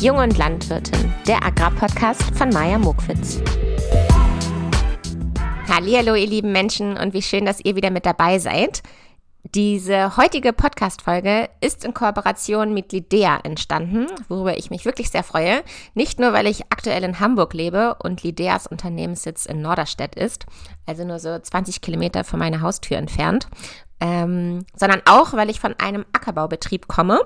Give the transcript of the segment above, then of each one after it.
Jung und Landwirtin, der Agrarpodcast von Maja Mokwitz. Hallo, ihr lieben Menschen und wie schön, dass ihr wieder mit dabei seid. Diese heutige Podcast-Folge ist in Kooperation mit Lidea entstanden, worüber ich mich wirklich sehr freue. Nicht nur, weil ich aktuell in Hamburg lebe und Lideas Unternehmenssitz in Norderstedt ist, also nur so 20 Kilometer von meiner Haustür entfernt, ähm, sondern auch, weil ich von einem Ackerbaubetrieb komme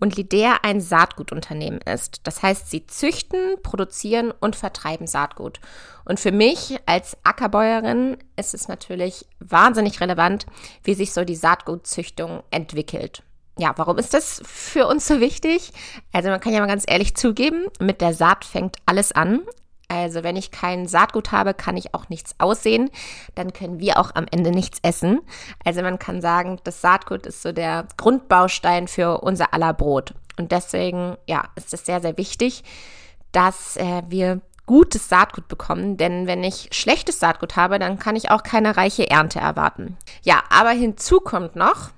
und Lidea ein Saatgutunternehmen ist. Das heißt, sie züchten, produzieren und vertreiben Saatgut. Und für mich als Ackerbäuerin ist es natürlich wahnsinnig relevant, wie sich so die Saatgutzüchtung entwickelt. Ja, warum ist das für uns so wichtig? Also man kann ja mal ganz ehrlich zugeben, mit der Saat fängt alles an. Also wenn ich kein Saatgut habe, kann ich auch nichts aussehen. Dann können wir auch am Ende nichts essen. Also man kann sagen, das Saatgut ist so der Grundbaustein für unser aller Brot. Und deswegen, ja, ist es sehr, sehr wichtig, dass äh, wir gutes Saatgut bekommen, denn wenn ich schlechtes Saatgut habe, dann kann ich auch keine reiche Ernte erwarten. Ja, aber hinzu kommt noch,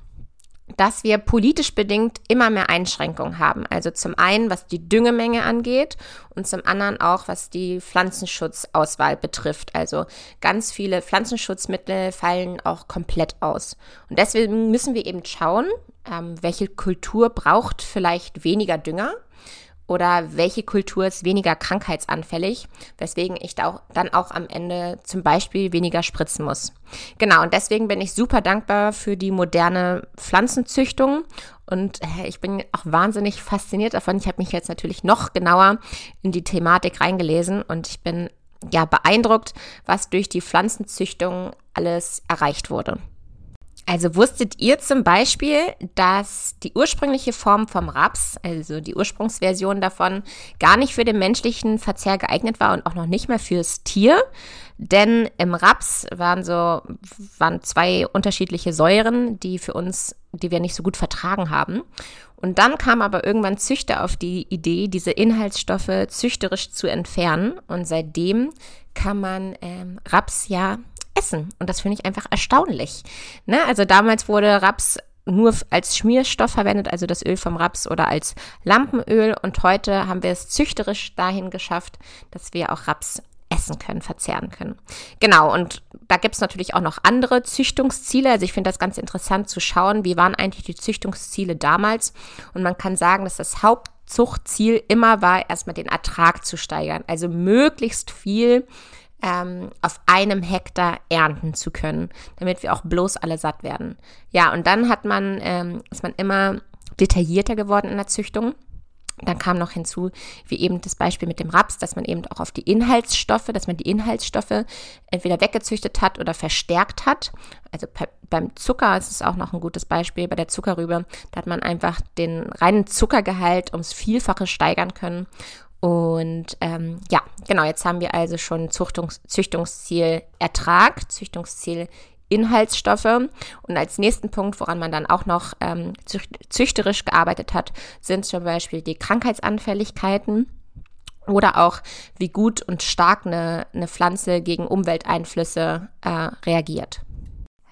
dass wir politisch bedingt immer mehr Einschränkungen haben. Also zum einen, was die Düngemenge angeht und zum anderen auch, was die Pflanzenschutzauswahl betrifft. Also ganz viele Pflanzenschutzmittel fallen auch komplett aus. Und deswegen müssen wir eben schauen, ähm, welche Kultur braucht vielleicht weniger Dünger oder welche Kultur ist weniger krankheitsanfällig, weswegen ich da auch, dann auch am Ende zum Beispiel weniger spritzen muss. Genau, und deswegen bin ich super dankbar für die moderne Pflanzenzüchtung und äh, ich bin auch wahnsinnig fasziniert davon. Ich habe mich jetzt natürlich noch genauer in die Thematik reingelesen und ich bin ja beeindruckt, was durch die Pflanzenzüchtung alles erreicht wurde. Also wusstet ihr zum Beispiel, dass die ursprüngliche Form vom Raps, also die Ursprungsversion davon, gar nicht für den menschlichen Verzehr geeignet war und auch noch nicht mehr fürs Tier? Denn im Raps waren so, waren zwei unterschiedliche Säuren, die für uns, die wir nicht so gut vertragen haben. Und dann kam aber irgendwann Züchter auf die Idee, diese Inhaltsstoffe züchterisch zu entfernen. Und seitdem kann man ähm, Raps ja essen. Und das finde ich einfach erstaunlich. Ne? Also damals wurde Raps nur als Schmierstoff verwendet, also das Öl vom Raps oder als Lampenöl. Und heute haben wir es züchterisch dahin geschafft, dass wir auch Raps essen können, verzehren können. Genau, und da gibt es natürlich auch noch andere Züchtungsziele. Also ich finde das ganz interessant zu schauen, wie waren eigentlich die Züchtungsziele damals. Und man kann sagen, dass das Hauptzuchtziel immer war, erstmal den Ertrag zu steigern. Also möglichst viel ähm, auf einem Hektar ernten zu können, damit wir auch bloß alle satt werden. Ja, und dann hat man, ähm, ist man immer detaillierter geworden in der Züchtung. Dann kam noch hinzu, wie eben das Beispiel mit dem Raps, dass man eben auch auf die Inhaltsstoffe, dass man die Inhaltsstoffe entweder weggezüchtet hat oder verstärkt hat. Also beim Zucker ist es auch noch ein gutes Beispiel, bei der Zuckerrübe, da hat man einfach den reinen Zuckergehalt ums Vielfache steigern können. Und ähm, ja, genau, jetzt haben wir also schon Zuchtungs Züchtungsziel Ertrag, Züchtungsziel Inhaltsstoffe. Und als nächsten Punkt, woran man dann auch noch ähm, züchterisch gearbeitet hat, sind zum Beispiel die Krankheitsanfälligkeiten oder auch wie gut und stark eine, eine Pflanze gegen Umwelteinflüsse äh, reagiert.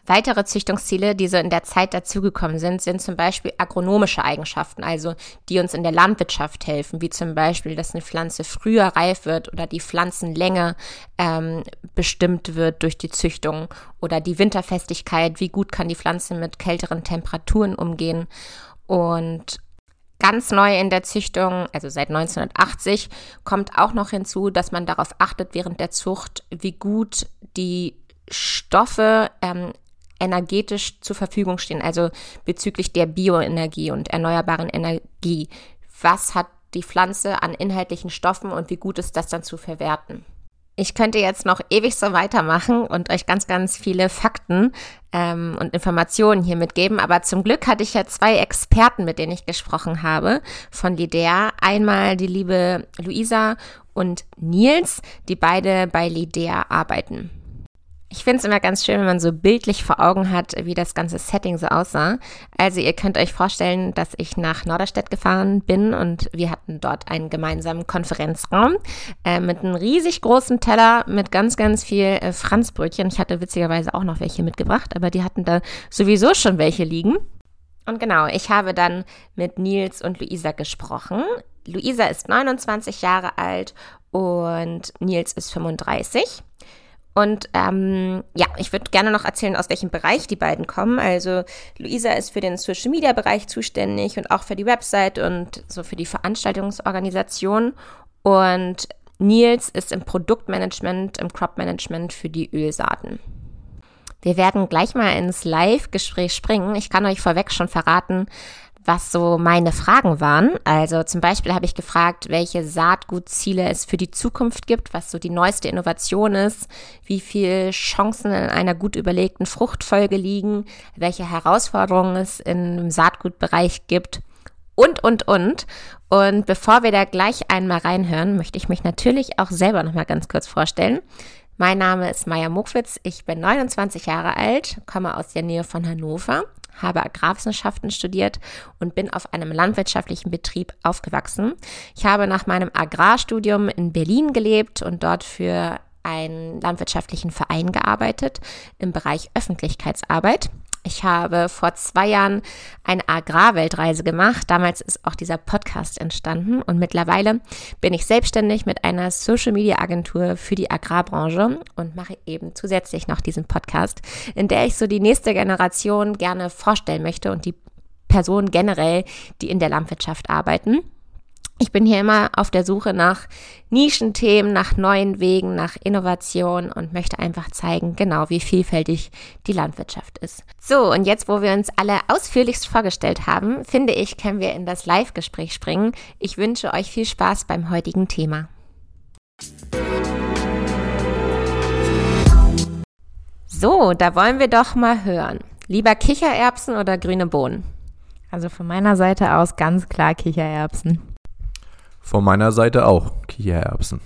Weitere Züchtungsziele, die so in der Zeit dazugekommen sind, sind zum Beispiel agronomische Eigenschaften, also die uns in der Landwirtschaft helfen, wie zum Beispiel, dass eine Pflanze früher reif wird oder die Pflanzenlänge ähm, bestimmt wird durch die Züchtung oder die Winterfestigkeit, wie gut kann die Pflanze mit kälteren Temperaturen umgehen. Und Ganz neu in der Züchtung, also seit 1980, kommt auch noch hinzu, dass man darauf achtet während der Zucht, wie gut die Stoffe ähm, energetisch zur Verfügung stehen, also bezüglich der Bioenergie und erneuerbaren Energie. Was hat die Pflanze an inhaltlichen Stoffen und wie gut ist das dann zu verwerten? Ich könnte jetzt noch ewig so weitermachen und euch ganz, ganz viele Fakten ähm, und Informationen hier mitgeben. Aber zum Glück hatte ich ja zwei Experten, mit denen ich gesprochen habe von Lidea. Einmal die liebe Luisa und Nils, die beide bei Lidea arbeiten. Ich finde es immer ganz schön, wenn man so bildlich vor Augen hat, wie das ganze Setting so aussah. Also ihr könnt euch vorstellen, dass ich nach Norderstedt gefahren bin und wir hatten dort einen gemeinsamen Konferenzraum äh, mit einem riesig großen Teller mit ganz, ganz viel äh, Franzbrötchen. Ich hatte witzigerweise auch noch welche mitgebracht, aber die hatten da sowieso schon welche liegen. Und genau, ich habe dann mit Nils und Luisa gesprochen Luisa ist 29 Jahre alt und Nils ist 35. Und ähm, ja, ich würde gerne noch erzählen, aus welchem Bereich die beiden kommen. Also Luisa ist für den Social Media Bereich zuständig und auch für die Website und so für die Veranstaltungsorganisation. Und Nils ist im Produktmanagement, im Crop Management für die Ölsaaten. Wir werden gleich mal ins Live-Gespräch springen. Ich kann euch vorweg schon verraten, was so meine Fragen waren. Also zum Beispiel habe ich gefragt, welche Saatgutziele es für die Zukunft gibt, was so die neueste Innovation ist, wie viele Chancen in einer gut überlegten Fruchtfolge liegen, welche Herausforderungen es im Saatgutbereich gibt und, und, und. Und bevor wir da gleich einmal reinhören, möchte ich mich natürlich auch selber nochmal ganz kurz vorstellen. Mein Name ist Maya Muckwitz, ich bin 29 Jahre alt, komme aus der Nähe von Hannover, habe Agrarwissenschaften studiert und bin auf einem landwirtschaftlichen Betrieb aufgewachsen. Ich habe nach meinem Agrarstudium in Berlin gelebt und dort für einen landwirtschaftlichen Verein gearbeitet im Bereich Öffentlichkeitsarbeit. Ich habe vor zwei Jahren eine Agrarweltreise gemacht. Damals ist auch dieser Podcast entstanden und mittlerweile bin ich selbstständig mit einer Social Media Agentur für die Agrarbranche und mache eben zusätzlich noch diesen Podcast, in der ich so die nächste Generation gerne vorstellen möchte und die Personen generell, die in der Landwirtschaft arbeiten. Ich bin hier immer auf der Suche nach Nischenthemen, nach neuen Wegen, nach Innovation und möchte einfach zeigen, genau wie vielfältig die Landwirtschaft ist. So, und jetzt, wo wir uns alle ausführlichst vorgestellt haben, finde ich, können wir in das Live-Gespräch springen. Ich wünsche euch viel Spaß beim heutigen Thema. So, da wollen wir doch mal hören. Lieber Kichererbsen oder grüne Bohnen? Also von meiner Seite aus ganz klar Kichererbsen. Von meiner Seite auch Kichererbsen.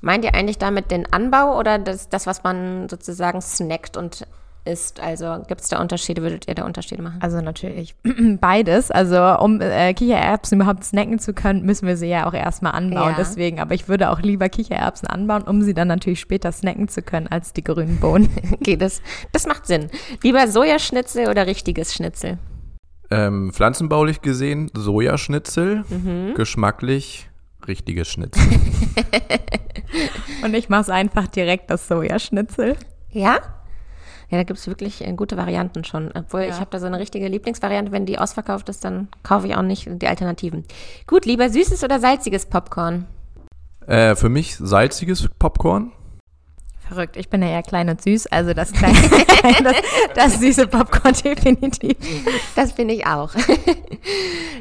Meint ihr eigentlich damit den Anbau oder das, das was man sozusagen snackt und isst? Also gibt es da Unterschiede? Würdet ihr da Unterschiede machen? Also natürlich beides. Also um äh, Kichererbsen überhaupt snacken zu können, müssen wir sie ja auch erstmal anbauen. Ja. Deswegen, aber ich würde auch lieber Kichererbsen anbauen, um sie dann natürlich später snacken zu können, als die grünen Bohnen. okay, das, das macht Sinn. Lieber Sojaschnitzel oder richtiges Schnitzel? Ähm, pflanzenbaulich gesehen Sojaschnitzel, mhm. geschmacklich richtiges Schnitzel. Und ich mache es einfach direkt das Sojaschnitzel. Ja? Ja, da gibt es wirklich äh, gute Varianten schon. Obwohl, ja. ich habe da so eine richtige Lieblingsvariante. Wenn die ausverkauft ist, dann kaufe ich auch nicht die Alternativen. Gut, lieber süßes oder salziges Popcorn? Äh, für mich salziges Popcorn. Verrückt. Ich bin ja eher klein und süß, also das kleine, das, das süße Popcorn definitiv. Das finde ich auch.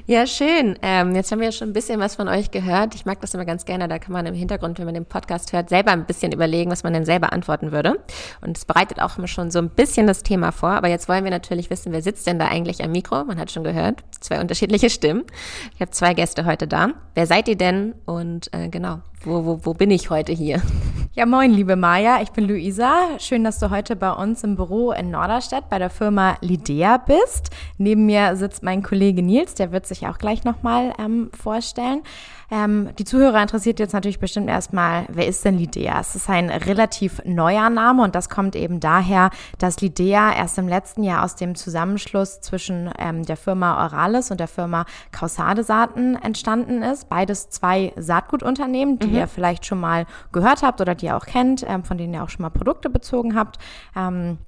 ja, schön. Ähm, jetzt haben wir ja schon ein bisschen was von euch gehört. Ich mag das immer ganz gerne. Da kann man im Hintergrund, wenn man den Podcast hört, selber ein bisschen überlegen, was man denn selber antworten würde. Und es bereitet auch schon so ein bisschen das Thema vor. Aber jetzt wollen wir natürlich wissen, wer sitzt denn da eigentlich am Mikro? Man hat schon gehört, zwei unterschiedliche Stimmen. Ich habe zwei Gäste heute da. Wer seid ihr denn? Und äh, genau, wo, wo, wo bin ich heute hier? Ja, moin, liebe Maja. Ich bin Luisa. Schön, dass du heute bei uns im Büro in Norderstedt bei der Firma Lidea bist. Neben mir sitzt mein Kollege Nils, der wird sich auch gleich nochmal ähm, vorstellen. Ähm, die Zuhörer interessiert jetzt natürlich bestimmt erstmal, wer ist denn Lidea? Es ist ein relativ neuer Name und das kommt eben daher, dass Lidea erst im letzten Jahr aus dem Zusammenschluss zwischen ähm, der Firma Oralis und der Firma Causade Saaten entstanden ist. Beides zwei Saatgutunternehmen, die mhm. ihr vielleicht schon mal gehört habt oder die ihr auch kennt, ähm, von denen ihr auch schon mal Produkte bezogen habt. Ähm,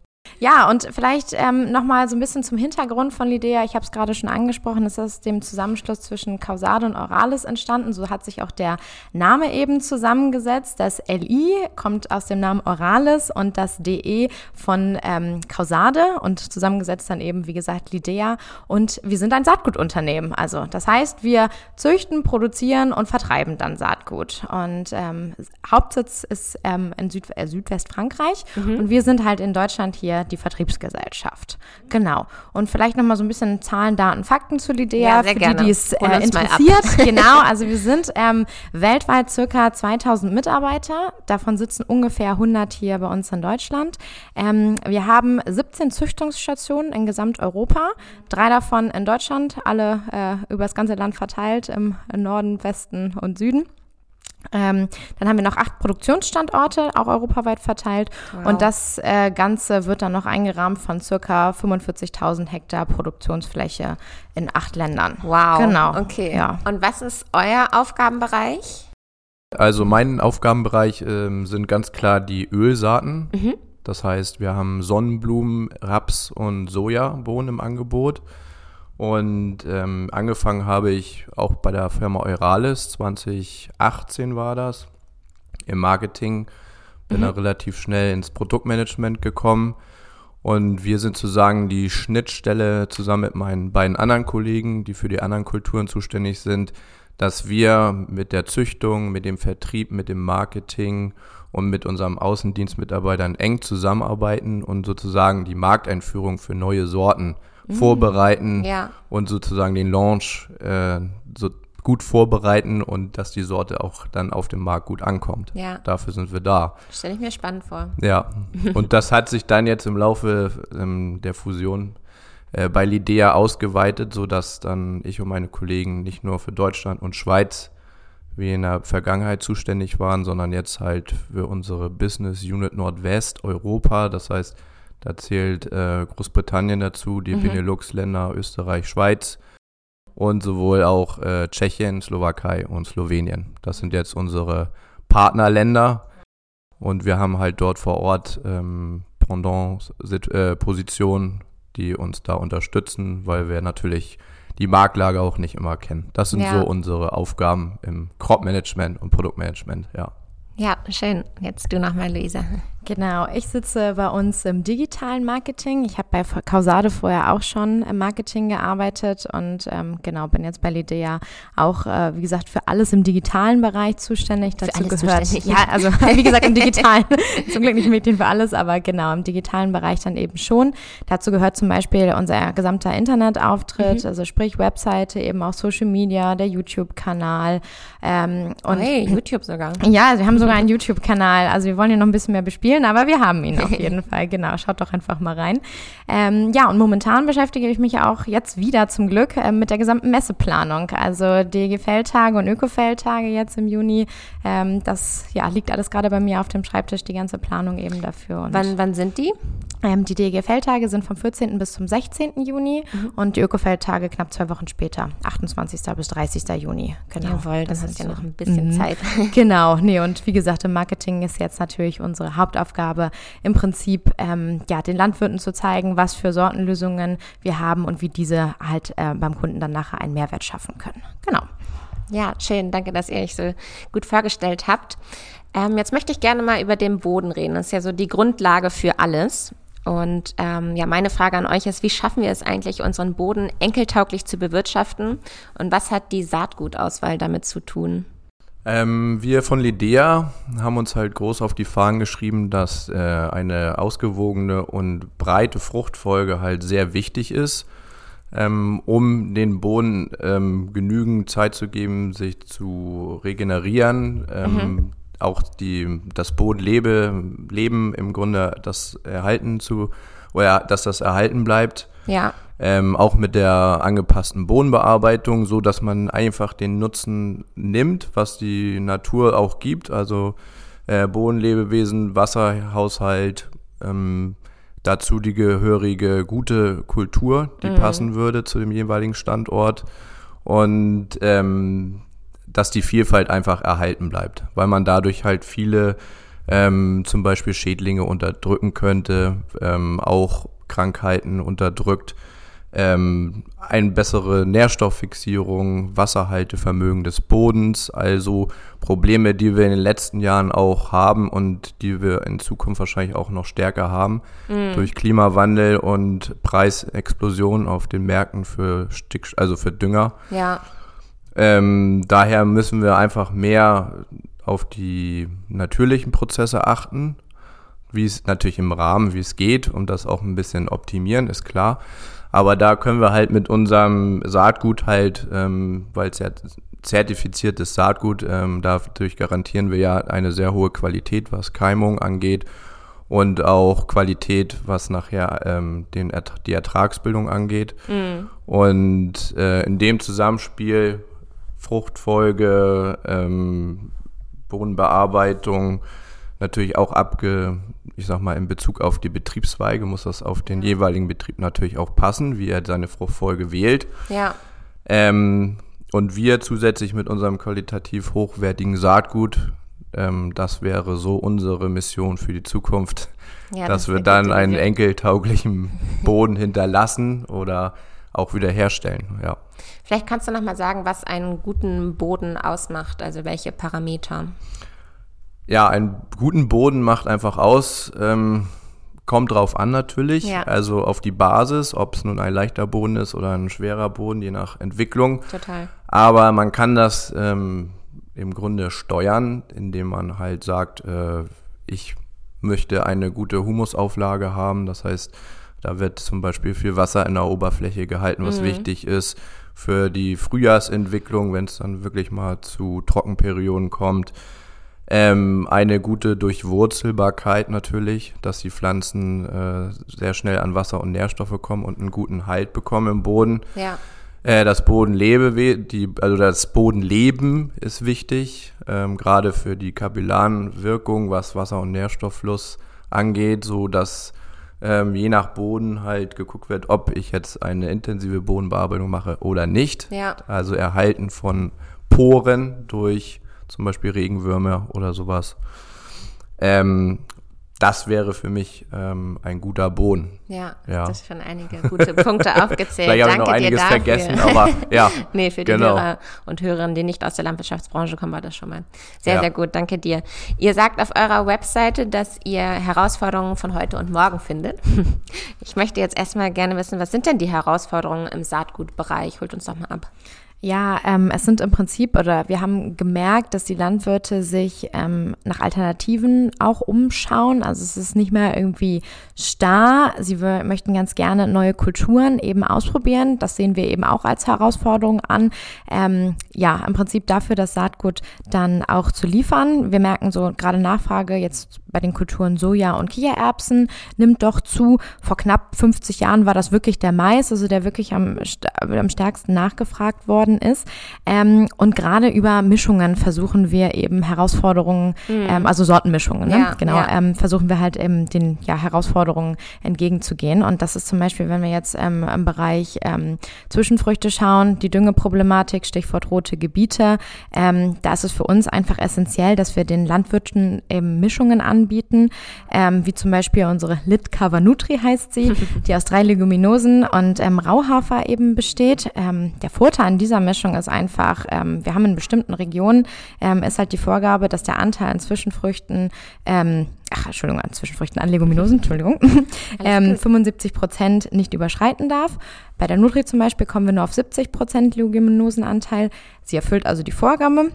ja, und vielleicht ähm, nochmal so ein bisschen zum Hintergrund von Lidea. Ich habe es gerade schon angesprochen, es ist dem Zusammenschluss zwischen Causade und Oralis entstanden. So hat sich auch der Name eben zusammengesetzt. Das LI kommt aus dem Namen Oralis und das DE von ähm, Causade und zusammengesetzt dann eben, wie gesagt, Lidea. Und wir sind ein Saatgutunternehmen. Also das heißt, wir züchten, produzieren und vertreiben dann Saatgut. Und ähm, Hauptsitz ist ähm, in Süd äh, Südwestfrankreich mhm. und wir sind halt in Deutschland hier wir die Vertriebsgesellschaft. Genau. Und vielleicht nochmal so ein bisschen Zahlen, Daten, Fakten zu Lidea, ja, für gerne. die, die es äh, interessiert. genau, also wir sind ähm, weltweit circa 2000 Mitarbeiter. Davon sitzen ungefähr 100 hier bei uns in Deutschland. Ähm, wir haben 17 Züchtungsstationen in Gesamteuropa, drei davon in Deutschland, alle äh, über das ganze Land verteilt, im Norden, Westen und Süden. Ähm, dann haben wir noch acht Produktionsstandorte, auch europaweit verteilt. Wow. Und das äh, Ganze wird dann noch eingerahmt von circa 45.000 Hektar Produktionsfläche in acht Ländern. Wow. Genau. Okay. Ja. Und was ist euer Aufgabenbereich? Also mein Aufgabenbereich ähm, sind ganz klar die Ölsaaten. Mhm. Das heißt, wir haben Sonnenblumen, Raps und Sojabohnen im Angebot. Und ähm, angefangen habe ich auch bei der Firma Euralis, 2018 war das, im Marketing. Bin mhm. da relativ schnell ins Produktmanagement gekommen. Und wir sind sozusagen die Schnittstelle zusammen mit meinen beiden anderen Kollegen, die für die anderen Kulturen zuständig sind, dass wir mit der Züchtung, mit dem Vertrieb, mit dem Marketing und mit unserem Außendienstmitarbeitern eng zusammenarbeiten und sozusagen die Markteinführung für neue Sorten mhm. vorbereiten ja. und sozusagen den Launch äh, so gut vorbereiten und dass die Sorte auch dann auf dem Markt gut ankommt. Ja. Dafür sind wir da. Stelle ich mir spannend vor. Ja, und das hat sich dann jetzt im Laufe ähm, der Fusion äh, bei Lidea ausgeweitet, sodass dann ich und meine Kollegen nicht nur für Deutschland und Schweiz wie in der Vergangenheit zuständig waren, sondern jetzt halt für unsere Business Unit Nordwest Europa. Das heißt, da zählt äh, Großbritannien dazu, die mhm. Benelux-Länder, Österreich, Schweiz und sowohl auch äh, Tschechien, Slowakei und Slowenien. Das sind jetzt unsere Partnerländer und wir haben halt dort vor Ort ähm, Pendant-Positionen, äh, die uns da unterstützen, weil wir natürlich die Marktlage auch nicht immer kennen. Das sind ja. so unsere Aufgaben im Crop-Management und Produktmanagement, ja. Ja, schön. Jetzt du nochmal, Luisa. Genau, ich sitze bei uns im digitalen Marketing. Ich habe bei Causade vorher auch schon im Marketing gearbeitet und ähm, genau, bin jetzt bei Lidea auch, äh, wie gesagt, für alles im digitalen Bereich zuständig. Dazu für alles gehört. Zuständig. Ja, also wie gesagt, im digitalen, zum Glück nicht Mädchen für alles, aber genau, im digitalen Bereich dann eben schon. Dazu gehört zum Beispiel unser gesamter Internetauftritt, mhm. also sprich Webseite, eben auch Social Media, der YouTube-Kanal. Ähm, und oh hey, YouTube sogar. Ja, also wir haben sogar einen YouTube-Kanal. Also wir wollen hier noch ein bisschen mehr bespielen spielen, aber wir haben ihn auf jeden Fall. Genau, schaut doch einfach mal rein. Ähm, ja, und momentan beschäftige ich mich auch jetzt wieder zum Glück äh, mit der gesamten Messeplanung. Also DG-Feldtage und Öko-Feldtage jetzt im Juni. Ähm, das ja, liegt alles gerade bei mir auf dem Schreibtisch, die ganze Planung eben dafür. Und wann, wann sind die? Ähm, die DG-Feldtage sind vom 14. bis zum 16. Juni mhm. und die Öko-Feldtage knapp zwei Wochen später, 28. bis 30. Juni. Genau. Jawohl, das, das ist ja noch ein bisschen mhm. Zeit. Genau, nee, und wie gesagt, im Marketing ist jetzt natürlich unsere Hauptaufgabe im Prinzip, ähm, ja, den Landwirten zu zeigen, was für Sortenlösungen wir haben und wie diese halt äh, beim Kunden dann nachher einen Mehrwert schaffen können. Genau. Ja, schön. Danke, dass ihr euch so gut vorgestellt habt. Ähm, jetzt möchte ich gerne mal über den Boden reden. Das ist ja so die Grundlage für alles. Und ähm, ja, meine Frage an euch ist, wie schaffen wir es eigentlich, unseren Boden enkeltauglich zu bewirtschaften? Und was hat die Saatgutauswahl damit zu tun? Ähm, wir von Lidea haben uns halt groß auf die Fahnen geschrieben, dass äh, eine ausgewogene und breite Fruchtfolge halt sehr wichtig ist, ähm, um den Boden ähm, genügend Zeit zu geben, sich zu regenerieren, ähm, mhm auch die, das Bodenleben Leben im Grunde das erhalten zu, oder dass das erhalten bleibt. Ja. Ähm, auch mit der angepassten Bodenbearbeitung, so dass man einfach den Nutzen nimmt, was die Natur auch gibt, also äh, Bodenlebewesen, Wasserhaushalt, ähm, dazu die gehörige gute Kultur, die mhm. passen würde zu dem jeweiligen Standort. Und ähm, dass die Vielfalt einfach erhalten bleibt, weil man dadurch halt viele ähm, zum Beispiel Schädlinge unterdrücken könnte, ähm, auch Krankheiten unterdrückt, ähm, eine bessere Nährstofffixierung, Wasserhaltevermögen des Bodens, also Probleme, die wir in den letzten Jahren auch haben und die wir in Zukunft wahrscheinlich auch noch stärker haben mhm. durch Klimawandel und Preisexplosion auf den Märkten für Stick, also für Dünger. Ja. Ähm, daher müssen wir einfach mehr auf die natürlichen Prozesse achten, wie es natürlich im Rahmen, wie es geht, und das auch ein bisschen optimieren, ist klar. Aber da können wir halt mit unserem Saatgut halt, ähm, weil es ja zertifiziertes Saatgut, ähm, dadurch garantieren wir ja eine sehr hohe Qualität, was Keimung angeht und auch Qualität, was nachher ähm, den, die Ertragsbildung angeht. Mhm. Und äh, in dem Zusammenspiel Fruchtfolge, ähm, Bodenbearbeitung natürlich auch abge, ich sag mal, in Bezug auf die Betriebsweige muss das auf den jeweiligen Betrieb natürlich auch passen, wie er seine Fruchtfolge wählt. Ja. Ähm, und wir zusätzlich mit unserem qualitativ hochwertigen Saatgut, ähm, das wäre so unsere Mission für die Zukunft, Ja, dass das wir dann eine einen enkeltauglichen Boden hinterlassen oder auch wieder herstellen. Ja. Vielleicht kannst du noch mal sagen, was einen guten Boden ausmacht, also welche Parameter. Ja, einen guten Boden macht einfach aus. Ähm, kommt drauf an natürlich. Ja. Also auf die Basis, ob es nun ein leichter Boden ist oder ein schwerer Boden, je nach Entwicklung. Total. Aber man kann das ähm, im Grunde steuern, indem man halt sagt, äh, ich möchte eine gute Humusauflage haben. Das heißt, da wird zum Beispiel viel Wasser in der Oberfläche gehalten, was wichtig ist für die Frühjahrsentwicklung, wenn es dann wirklich mal zu Trockenperioden kommt. Ähm, eine gute Durchwurzelbarkeit natürlich, dass die Pflanzen äh, sehr schnell an Wasser und Nährstoffe kommen und einen guten Halt bekommen im Boden. Ja. Äh, das Bodenlebe, die, also das Bodenleben ist wichtig, ähm, gerade für die kapillaren Wirkung, was Wasser- und Nährstofffluss angeht, so dass ähm, je nach Boden halt geguckt wird, ob ich jetzt eine intensive Bodenbearbeitung mache oder nicht. Ja. Also Erhalten von Poren durch zum Beispiel Regenwürmer oder sowas. Ähm, das wäre für mich ähm, ein guter Boden. Ja, Ja. das schon einige gute Punkte aufgezählt. Vielleicht habe ich noch einiges dafür. vergessen, aber ja. nee, für die genau. Hörer und Hörerinnen, die nicht aus der Landwirtschaftsbranche kommen, war das schon mal sehr, Ja. sehr gut. Danke dir. Ihr sagt auf eurer Webseite, dass ihr Herausforderungen von heute und morgen findet. Ich möchte jetzt erstmal gerne wissen, was sind denn die Herausforderungen im Saatgutbereich? Holt uns doch mal ab. Ja, ähm, es sind im Prinzip, oder wir haben gemerkt, dass die Landwirte sich ähm, nach Alternativen auch umschauen. Also es ist nicht mehr irgendwie starr. Sie möchten ganz gerne neue Kulturen eben ausprobieren. Das sehen wir eben auch als Herausforderung an. Ähm, ja, im Prinzip dafür, das Saatgut dann auch zu liefern. Wir merken so gerade Nachfrage jetzt bei den Kulturen Soja und Kichererbsen nimmt doch zu. Vor knapp 50 Jahren war das wirklich der Mais, also der wirklich am, am stärksten nachgefragt worden ist. Ähm, und gerade über Mischungen versuchen wir eben Herausforderungen, ähm, also Sortenmischungen, ne? Ja, genau, ja. ähm, versuchen wir halt eben den ja, Herausforderungen entgegenzugehen. Und das ist zum Beispiel, wenn wir jetzt ähm, im Bereich ähm, Zwischenfrüchte schauen, die Düngeproblematik, Stichwort rote Gebiete, ähm, da ist es für uns einfach essentiell, dass wir den Landwirten eben Mischungen anbieten, ähm, wie zum Beispiel unsere Lit Cover Nutri heißt sie, die aus drei Leguminosen und ähm, Rauhafer eben besteht. Ähm, der Vorteil an dieser Mischung ist einfach, ähm, wir haben in bestimmten Regionen, ähm, ist halt die Vorgabe, dass der Anteil an Zwischenfrüchten, ähm, ach, Entschuldigung, an Zwischenfrüchten, an Leguminosen, Entschuldigung, ähm, 75 Prozent nicht überschreiten darf. Bei der Nutri zum Beispiel kommen wir nur auf 70 Prozent Leguminosenanteil. Sie erfüllt also die Vorgabe.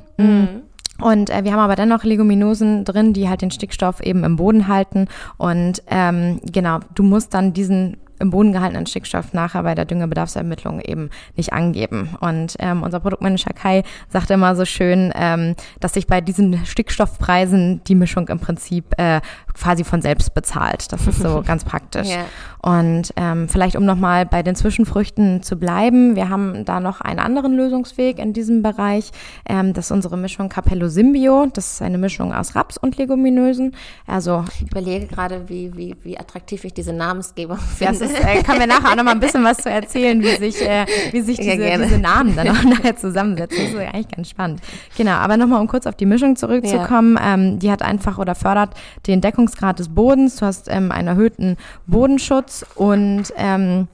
Und äh, wir haben aber dennoch Leguminosen drin, die halt den Stickstoff eben im Boden halten. Und ähm, genau, du musst dann diesen im Boden gehaltenen Stickstoff nachher bei der Düngebedarfsermittlung eben nicht angeben. Und ähm, unser Produktmanager Kai sagt immer so schön, ähm, dass sich bei diesen Stickstoffpreisen die Mischung im Prinzip äh, quasi von selbst bezahlt. Das ist so ganz praktisch. Ja. Und ähm, vielleicht um nochmal bei den Zwischenfrüchten zu bleiben, wir haben da noch einen anderen Lösungsweg in diesem Bereich. Ähm, das ist unsere Mischung Capello Symbio. Das ist eine Mischung aus Raps und Leguminosen. Also Ich überlege gerade, wie, wie, wie attraktiv ich diese Namensgebung finde. Ist, äh, kann mir nachher auch noch mal ein bisschen was zu erzählen, wie sich, äh, wie sich Ja, diese, gerne. diese Namen dann auch nachher zusammensetzen. Das ist eigentlich ganz spannend. Genau, aber nochmal, um kurz auf die Mischung zurückzukommen. Ähm, die hat einfach oder fördert den Deckungsgrad des Bodens. Du hast ähm, einen erhöhten Bodenschutz und ähm,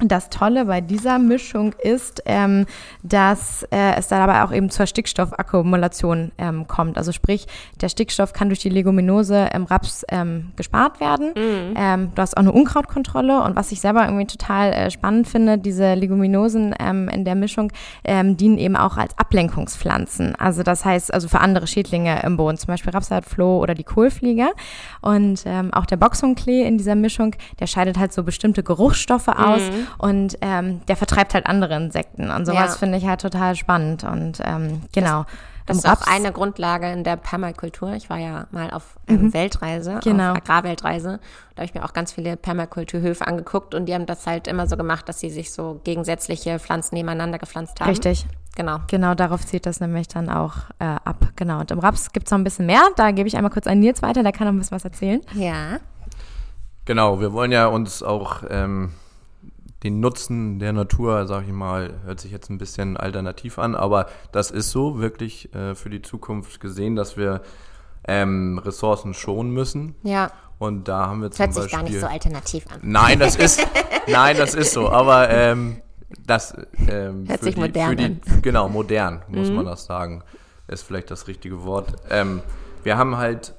das Tolle bei dieser Mischung ist, ähm, dass äh, es da dabei auch eben zur Stickstoffakkumulation ähm, kommt. Also sprich, der Stickstoff kann durch die Leguminose im Raps ähm, gespart werden. Ähm, du hast auch eine Unkrautkontrolle und was ich selber irgendwie total äh, spannend finde, diese Leguminosen ähm, in der Mischung ähm, dienen eben auch als Ablenkungspflanzen. Also das heißt, also für andere Schädlinge im Boden, zum Beispiel Rapsatfloh oder die Kohlfliege. Und ähm, auch der Boxhornklee in dieser Mischung, der scheidet halt so bestimmte Geruchsstoffe aus und ähm, der vertreibt halt andere Insekten. Und sowas Ja. finde ich halt total spannend. Und ähm, genau. Das ist auch eine Grundlage in der Permakultur. Ich war ja mal auf ähm, mhm. Weltreise, genau. auf Agrarweltreise. Da habe ich mir auch ganz viele Permakulturhöfe angeguckt und die haben das halt immer so gemacht, dass sie sich so gegensätzliche Pflanzen nebeneinander gepflanzt haben. Richtig. Genau. Genau, darauf zieht das nämlich dann auch äh, ab. Genau. Und im Raps gibt es noch ein bisschen mehr. Da gebe ich einmal kurz an Nils weiter, der kann noch ein bisschen was erzählen. Ja. Genau, wir wollen ja uns auch ähm, den Nutzen der Natur, sag ich mal, hört sich jetzt ein bisschen alternativ an, aber das ist so wirklich äh, für die Zukunft gesehen, dass wir ähm, Ressourcen schonen müssen. Ja. Und da haben wir zum Hört sich gar nicht so alternativ an. Nein, das ist, nein, das ist so. Aber ähm, das ähm, Hört sich die, modern die, an. Genau, modern, muss mhm. man das sagen. Ist vielleicht das richtige Wort. Ähm, wir haben halt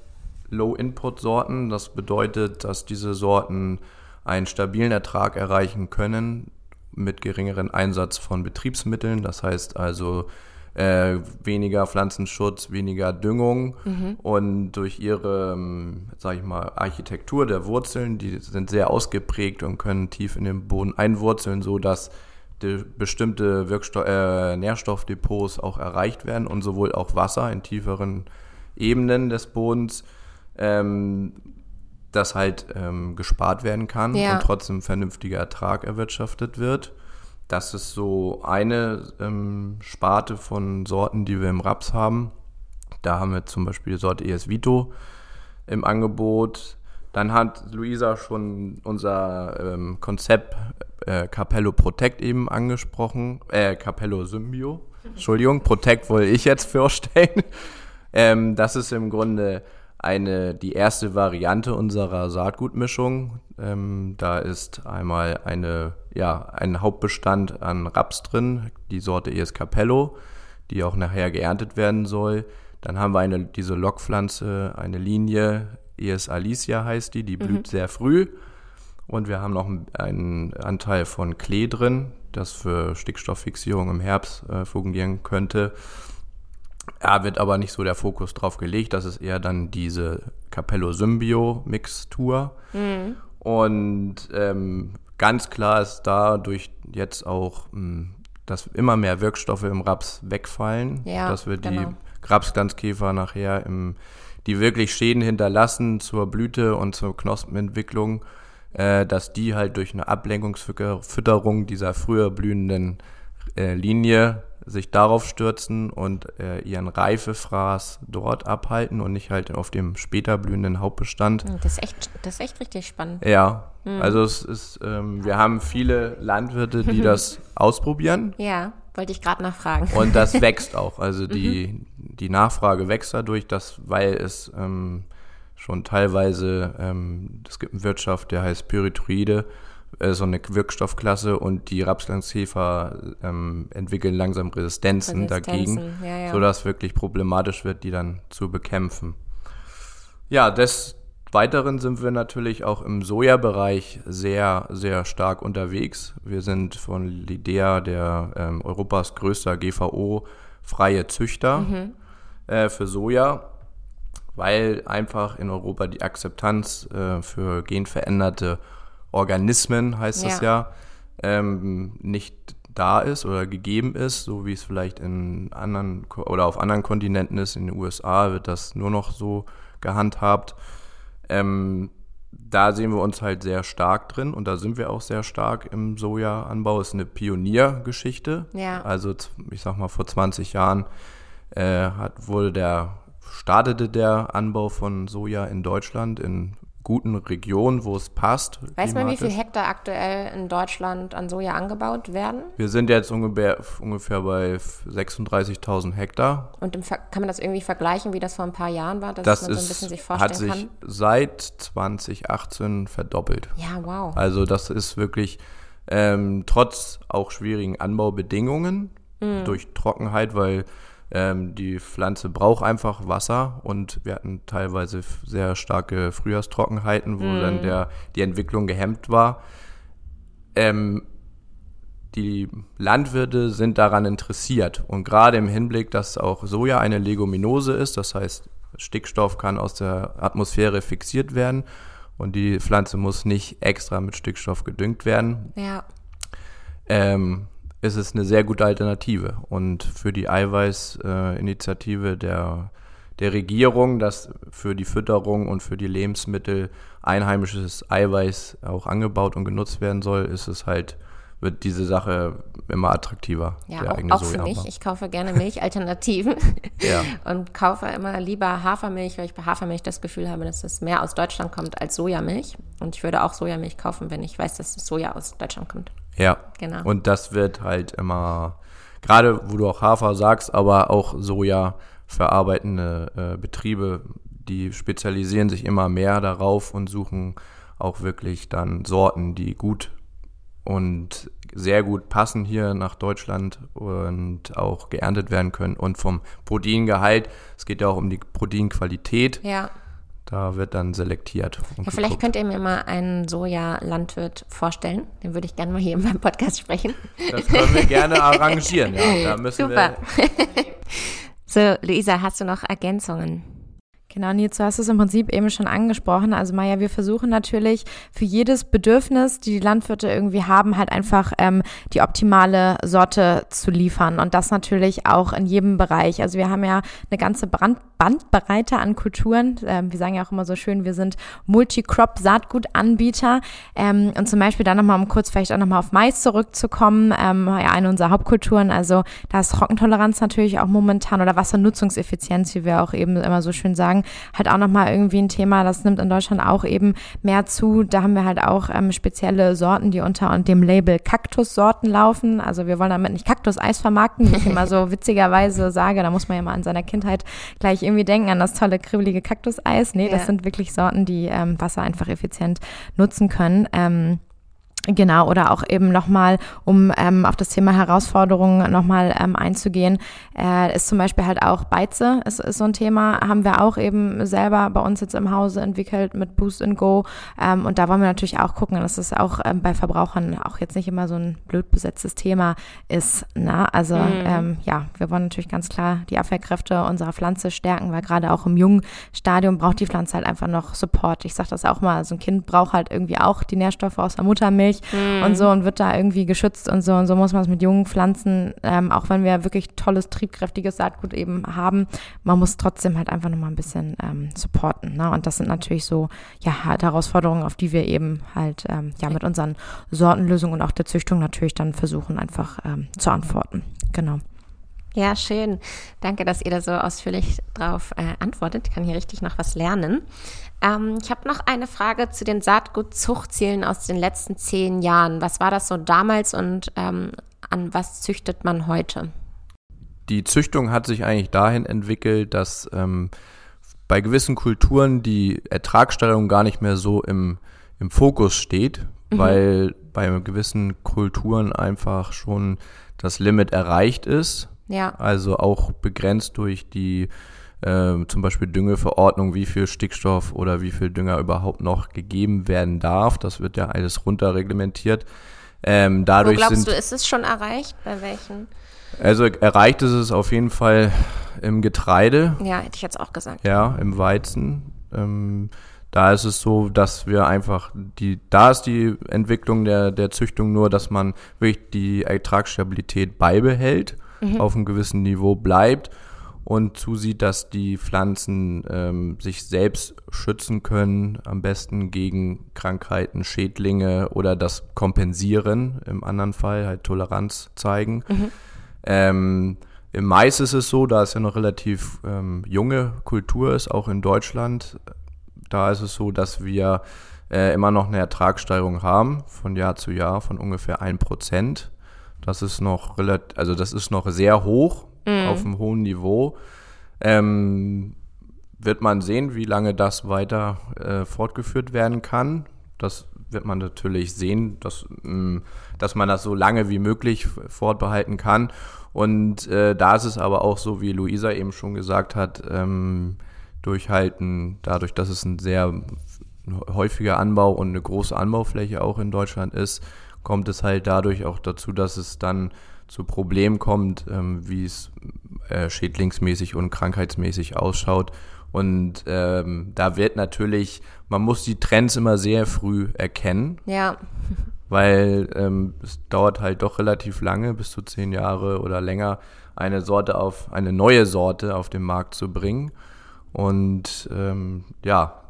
Low-Input-Sorten. Das bedeutet, dass diese Sorten einen stabilen Ertrag erreichen können mit geringeren Einsatz von Betriebsmitteln. Das heißt also äh, weniger Pflanzenschutz, weniger Düngung mhm. und durch ihre, ähm, sag ich mal, Architektur der Wurzeln, die sind sehr ausgeprägt und können tief in den Boden einwurzeln, so dass bestimmte Wirksto äh, Nährstoffdepots auch erreicht werden und sowohl auch Wasser in tieferen Ebenen des Bodens ähm, das halt ähm, gespart werden kann ja. und trotzdem vernünftiger Ertrag erwirtschaftet wird. Das ist so eine ähm, Sparte von Sorten, die wir im Raps haben. Da haben wir zum Beispiel die Sorte ES Vito im Angebot. Dann hat Luisa schon unser ähm, Konzept äh, Capello Protect eben angesprochen. Äh, Capello Symbio. Entschuldigung, Protect wollte ich jetzt vorstellen. ähm, das ist im Grunde eine, die erste Variante unserer Saatgutmischung. Ähm, da ist einmal eine, ja, ein Hauptbestand an Raps drin, die Sorte ES Capello, die auch nachher geerntet werden soll. Dann haben wir eine, diese Lockpflanze, eine Linie, ES Alicia heißt die, die blüht mhm. sehr früh. Und wir haben noch einen Anteil von Klee drin, das für Stickstofffixierung im Herbst äh, fungieren könnte. Ja, wird aber nicht so der Fokus drauf gelegt. Das ist eher dann diese Capello Symbio Mixtur. Mhm. Und ähm, ganz klar ist dadurch jetzt auch, mh, hm, dass immer mehr Wirkstoffe im Raps wegfallen, ja, dass wir genau. die Rapsglanzkäfer nachher im, die wirklich Schäden hinterlassen zur Blüte und zur Knospenentwicklung, äh, dass die halt durch eine Ablenkungsfütterung dieser früher blühenden Linie sich darauf stürzen und äh, ihren Reifefraß dort abhalten und nicht halt auf dem später blühenden Hauptbestand. Hm, das ist echt, das ist echt richtig spannend. Ja, mhm. also es ist, ähm, wir haben viele Landwirte, die das ausprobieren. Ja, wollte ich gerade nachfragen. Und das wächst auch. Also die, mhm. die Nachfrage wächst dadurch, dass, weil es ähm, schon teilweise, ähm, es gibt eine Wirtschaft, der heißt Pyrethroide, äh, so eine Wirkstoffklasse und die Rapsgangskäfer ähm, entwickeln langsam Resistenzen, Resistenzen dagegen, ja, ja. sodass wirklich problematisch wird, die dann zu bekämpfen. Ja, des Weiteren sind wir natürlich auch im Sojabereich sehr, sehr stark unterwegs. Wir sind von Lidea, der ähm, Europas größter GVO-freie Züchter mhm. äh, für Soja, weil einfach in Europa die Akzeptanz äh, für genveränderte Organismen, heißt ja. es ja, ähm, nicht da ist oder gegeben ist, so wie es vielleicht in anderen oder auf anderen Kontinenten ist. In den USA wird das nur noch so gehandhabt. Ähm, da sehen wir uns halt sehr stark drin und da sind wir auch sehr stark im Sojaanbau. Es ist eine Pioniergeschichte. Ja. Also ich sag mal vor 20 Jahren äh, hat, wurde der startete der Anbau von Soja in Deutschland in guten Region, wo es passt. Weiß man, wie viel Hektar aktuell in Deutschland an Soja angebaut werden? Wir sind jetzt ungefähr, ungefähr bei 36.000 Hektar. Und kann man das irgendwie vergleichen, wie das vor ein paar Jahren war, dass das man so ein bisschen sich vorstellen hat sich kann? seit 2018 verdoppelt. Ja, wow. Also das ist wirklich ähm, trotz auch schwierigen Anbaubedingungen mhm. durch Trockenheit, weil ähm, die Pflanze braucht einfach Wasser und wir hatten teilweise sehr starke Frühjahrstrockenheiten, wo mm. dann der, die Entwicklung gehemmt war. Ähm, die Landwirte sind daran interessiert und gerade im Hinblick, dass auch Soja eine Leguminose ist, das heißt, Stickstoff kann aus der Atmosphäre fixiert werden und die Pflanze muss nicht extra mit Stickstoff gedüngt werden. Ja. Ähm, ist es eine sehr gute Alternative. Und für die Eiweißinitiative äh, der, der Regierung, dass für die Fütterung und für die Lebensmittel einheimisches Eiweiß auch angebaut und genutzt werden soll, ist es halt wird diese Sache immer attraktiver. Ja, auch, auch für mich. Ich kaufe gerne Milchalternativen ja. und kaufe immer lieber Hafermilch, weil ich bei Hafermilch das Gefühl habe, dass es mehr aus Deutschland kommt als Sojamilch. Und ich würde auch Sojamilch kaufen, wenn ich weiß, dass das Soja aus Deutschland kommt. Ja, genau. Und das wird halt immer, gerade wo du auch Hafer sagst, aber auch Soja verarbeitende äh, Betriebe, die spezialisieren sich immer mehr darauf und suchen auch wirklich dann Sorten, die gut und sehr gut passen hier nach Deutschland und auch geerntet werden können. Und vom Proteingehalt, es geht ja auch um die Proteinqualität. Ja. Da wird dann selektiert. Ja, vielleicht könnt ihr mir mal einen Soja-Landwirt vorstellen. Den würde ich gerne mal hier in meinem Podcast sprechen. Das können wir gerne arrangieren, ja. Da müssen Super. Wir so, Luisa, hast du noch Ergänzungen? Genau, Nils, du hast es im Prinzip eben schon angesprochen. Also Maja, wir versuchen natürlich für jedes Bedürfnis, die die Landwirte irgendwie haben, halt einfach ähm, die optimale Sorte zu liefern. Und das natürlich auch in jedem Bereich. Also wir haben ja eine ganze Brand Bandbreite an Kulturen. Ähm, wir sagen ja auch immer so schön, wir sind Multicrop-Saatgutanbieter. Ähm, und zum Beispiel dann nochmal, um kurz vielleicht auch nochmal auf Mais zurückzukommen, ähm, ja, eine unserer Hauptkulturen. Also da ist Trockentoleranz natürlich auch momentan oder Wassernutzungseffizienz, wie wir auch eben immer so schön sagen, halt auch nochmal irgendwie ein Thema. Das nimmt in Deutschland auch eben mehr zu. Da haben wir halt auch ähm, spezielle Sorten, die unter dem Label Kaktussorten laufen. Also wir wollen damit nicht Kaktuseis vermarkten, wie ich immer so witzigerweise sage. Da muss man ja mal an seiner Kindheit gleich irgendwie denken an das tolle kribbelige Kaktuseis. Nee, ja. das sind wirklich Sorten, die ähm, Wasser einfach effizient nutzen können. Ähm, Genau, oder auch eben nochmal, um ähm, auf das Thema Herausforderungen nochmal ähm, einzugehen, äh, ist zum Beispiel halt auch Beize, ist, ist so ein Thema, haben wir auch eben selber bei uns jetzt im Hause entwickelt mit Boost and Go. Ähm, und da wollen wir natürlich auch gucken, dass es auch ähm, bei Verbrauchern auch jetzt nicht immer so ein blöd besetztes Thema ist. Ne? Also mhm. ähm, ja, wir wollen natürlich ganz klar die Abwehrkräfte unserer Pflanze stärken, weil gerade auch im jungen Stadium braucht die Pflanze halt einfach noch Support. Ich sage das auch mal, so ein Kind braucht halt irgendwie auch die Nährstoffe aus der Muttermilch nicht mhm. und so und wird da irgendwie geschützt und so und so muss man es mit jungen Pflanzen, ähm, auch wenn wir wirklich tolles, triebkräftiges Saatgut eben haben, man muss trotzdem halt einfach nochmal ein bisschen ähm, supporten. Ne? Und das sind natürlich so ja halt Herausforderungen, auf die wir eben halt ähm, ja mit unseren Sortenlösungen und auch der Züchtung natürlich dann versuchen einfach ähm, zu antworten. Genau. Ja, schön. Danke, dass ihr da so ausführlich drauf äh, antwortet. Ich kann hier richtig noch was lernen. Ähm, ich habe noch eine Frage zu den Saatgutzuchtzielen aus den letzten zehn Jahren. Was war das so damals und ähm, an was züchtet man heute? Die Züchtung hat sich eigentlich dahin entwickelt, dass ähm, bei gewissen Kulturen die Ertragssteigerung gar nicht mehr so im, im Fokus steht, mhm. weil bei gewissen Kulturen einfach schon das Limit erreicht ist ja. Also auch begrenzt durch die äh, zum Beispiel Düngeverordnung, wie viel Stickstoff oder wie viel Dünger überhaupt noch gegeben werden darf. Das wird ja alles runterreglementiert. Ähm, dadurch Wo glaubst sind, du, ist es schon erreicht? Bei welchen? Also erreicht ist es auf jeden Fall im Getreide. Ja, hätte ich jetzt auch gesagt. Ja, im Weizen. Ähm, da ist es so, dass wir einfach die, da ist die Entwicklung der, der Züchtung nur, dass man wirklich die Ertragsstabilität beibehält mhm. auf einem gewissen Niveau bleibt und zusieht, dass die Pflanzen ähm, sich selbst schützen können, am besten gegen Krankheiten, Schädlinge oder das kompensieren, im anderen Fall halt Toleranz zeigen. Mhm. Ähm, Im Mais ist es so, da es ja noch relativ ähm, junge Kultur ist, auch in Deutschland, da ist es so, dass wir äh, immer noch eine Ertragssteigerung haben von Jahr zu Jahr von ungefähr 1%. Das ist noch relativ, also das ist noch sehr hoch, mhm. auf einem hohen Niveau. Ähm, wird man sehen, wie lange das weiter äh, fortgeführt werden kann. Das wird man natürlich sehen, dass, mh, mm, dass man das so lange wie möglich fortbehalten kann. Und äh, da ist es aber auch so, wie Luisa eben schon gesagt hat, ähm, durchhalten, dadurch, dass es ein sehr häufiger Anbau und eine große Anbaufläche auch in Deutschland ist, kommt es halt dadurch auch dazu, dass es dann zu Problemen kommt, ähm, wie es äh, schädlingsmäßig und krankheitsmäßig ausschaut. Und ähm, da wird natürlich, man muss die Trends immer sehr früh erkennen. Ja. weil ähm, es dauert halt doch relativ lange, bis zu zehn Jahre oder länger, eine Sorte auf, eine neue Sorte auf den Markt zu bringen. Und ähm, ja,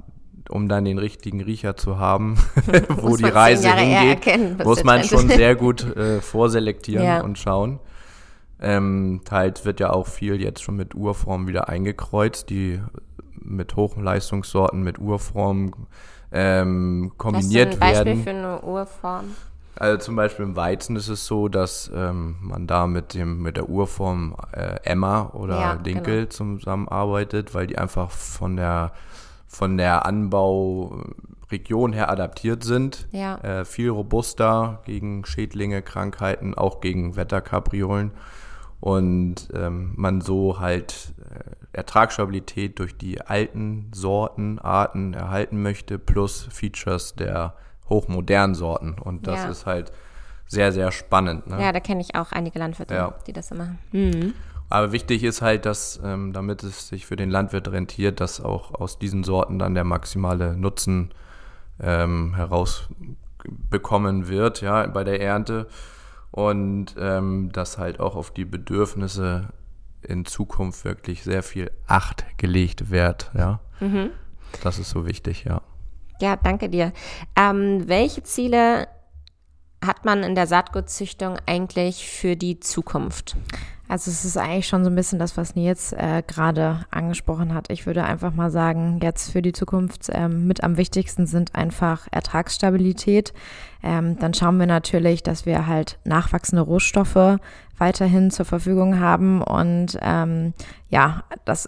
um dann den richtigen Riecher zu haben, wo die Reise hingeht, erkennen, muss man schon sehr gut äh, vorselektieren ja. und schauen. Ähm, teils wird ja auch viel jetzt schon mit Urformen wieder eingekreuzt, die mit Hochleistungssorten mit Urformen ähm, kombiniert werden. Hast du ein Beispiel für eine Urform? Also zum Beispiel im Weizen ist es so, dass ähm, man da mit dem mit der Urform äh, Emma oder ja, Dinkel genau. zusammenarbeitet, weil die einfach von der von der Anbauregion her adaptiert sind. Ja. Äh, viel robuster gegen Schädlinge, Krankheiten, auch gegen Wetterkapriolen. Und ähm, man so halt äh, Ertragsstabilität durch die alten Sorten, Arten erhalten möchte, plus Features der hochmodernen Sorten. Und das ja. ist halt sehr, sehr spannend. Ne? Ja, da kenne ich auch einige Landwirte, ja. die das so machen. Mhm. Aber wichtig ist halt, dass, ähm, damit es sich für den Landwirt rentiert, dass auch aus diesen Sorten dann der maximale Nutzen ähm, herausbekommen wird, ja, bei der Ernte. Und ähm, dass halt auch auf die Bedürfnisse in Zukunft wirklich sehr viel Acht gelegt wird, ja. Mhm. Das ist so wichtig, ja. Ja, danke dir. Ähm, welche Ziele hat man in der Saatgutzüchtung eigentlich für die Zukunft? Also es ist eigentlich schon so ein bisschen das, was Nils äh, gerade angesprochen hat. Ich würde einfach mal sagen, jetzt für die Zukunft ähm, mit am wichtigsten sind einfach Ertragsstabilität. Ähm, dann schauen wir natürlich, dass wir halt nachwachsende Rohstoffe weiterhin zur Verfügung haben und ähm, ja, das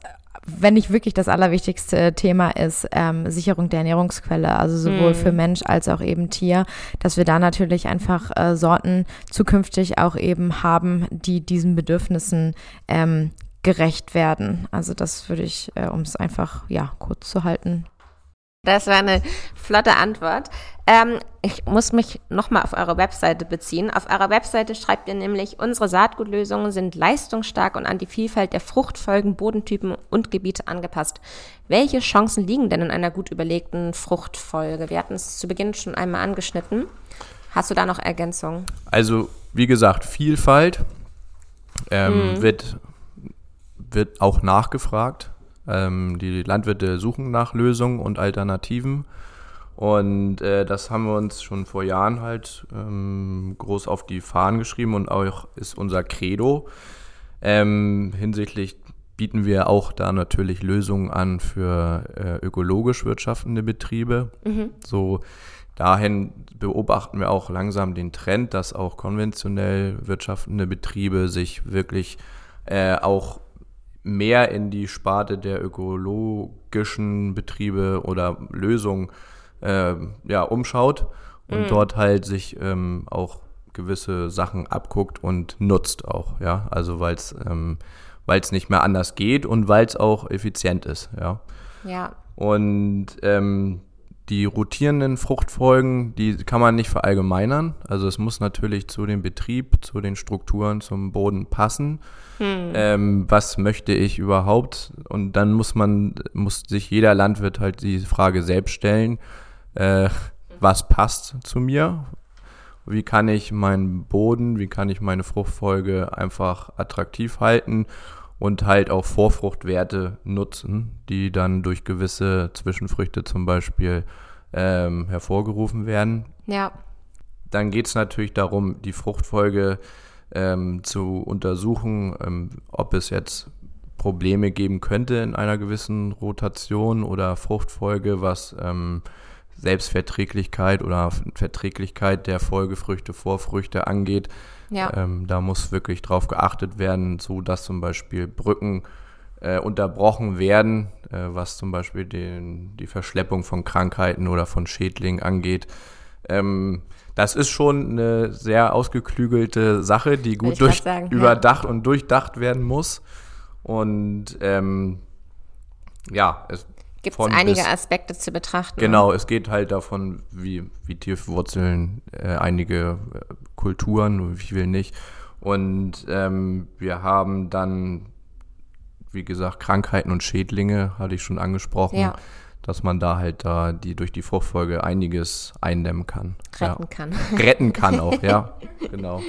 wenn nicht wirklich das allerwichtigste Thema ist, ähm, Sicherung der Ernährungsquelle, also sowohl mm. für Mensch als auch eben Tier, dass wir da natürlich einfach äh, Sorten zukünftig auch eben haben, die diesen Bedürfnissen ähm, gerecht werden. Also das würde ich, äh, um es einfach ja kurz zu halten, das war eine flotte Antwort. Ähm, ich muss mich nochmal auf eure Webseite beziehen. Auf eurer Webseite schreibt ihr nämlich, unsere Saatgutlösungen sind leistungsstark und an die Vielfalt der Fruchtfolgen, Bodentypen und Gebiete angepasst. Welche Chancen liegen denn in einer gut überlegten Fruchtfolge? Wir hatten es zu Beginn schon einmal angeschnitten. Hast du da noch Ergänzungen? Also, wie gesagt, Vielfalt ähm, mhm. wird, wird auch nachgefragt. Ähm, die Landwirte suchen nach Lösungen und Alternativen. Und äh, das haben wir uns schon vor Jahren halt ähm, groß auf die Fahnen geschrieben und auch ist unser Credo. Ähm, hinsichtlich bieten wir auch da natürlich Lösungen an für äh, ökologisch wirtschaftende Betriebe. Mhm. So dahin beobachten wir auch langsam den Trend, dass auch konventionell wirtschaftende Betriebe sich wirklich äh, auch mehr in die Sparte der ökologischen Betriebe oder Lösungen äh, ja, umschaut und mhm. dort halt sich ähm, auch gewisse Sachen abguckt und nutzt auch, ja. Also weil es ähm, weil's nicht mehr anders geht und weil es auch effizient ist, ja. Ja. Und ähm, die rotierenden Fruchtfolgen, die kann man nicht verallgemeinern. Also es muss natürlich zu dem Betrieb, zu den Strukturen, zum Boden passen. Hm. Ähm, was möchte ich überhaupt? Und dann muss man, muss sich jeder Landwirt halt die Frage selbst stellen, äh, was passt zu mir? Wie kann ich meinen Boden, wie kann ich meine Fruchtfolge einfach attraktiv halten? und halt auch Vorfruchtwerte nutzen, die dann durch gewisse Zwischenfrüchte zum Beispiel ähm, hervorgerufen werden. Ja. Dann geht es natürlich darum, die Fruchtfolge ähm, zu untersuchen, ähm, ob es jetzt Probleme geben könnte in einer gewissen Rotation oder Fruchtfolge, was ähm, Selbstverträglichkeit oder Verträglichkeit der Folgefrüchte, Vorfrüchte angeht. Ja. Ähm, da muss wirklich drauf geachtet werden, so dass zum Beispiel Brücken äh, unterbrochen werden, äh, was zum Beispiel den, die Verschleppung von Krankheiten oder von Schädlingen angeht. Ähm, das ist schon eine sehr ausgeklügelte Sache, die gut durch, sagen, überdacht ja. und durchdacht werden muss. Und ähm, ja, es Gibt es einige Aspekte zu betrachten. Genau, es geht halt davon, wie, wie tief wurzeln äh, einige äh, Kulturen, wie viel nicht. Und ähm, wir haben dann, wie gesagt, Krankheiten und Schädlinge, hatte ich schon angesprochen. Ja. Dass man da halt da die durch die Fruchtfolge einiges eindämmen kann. Retten ja. kann. Retten kann auch, ja, genau.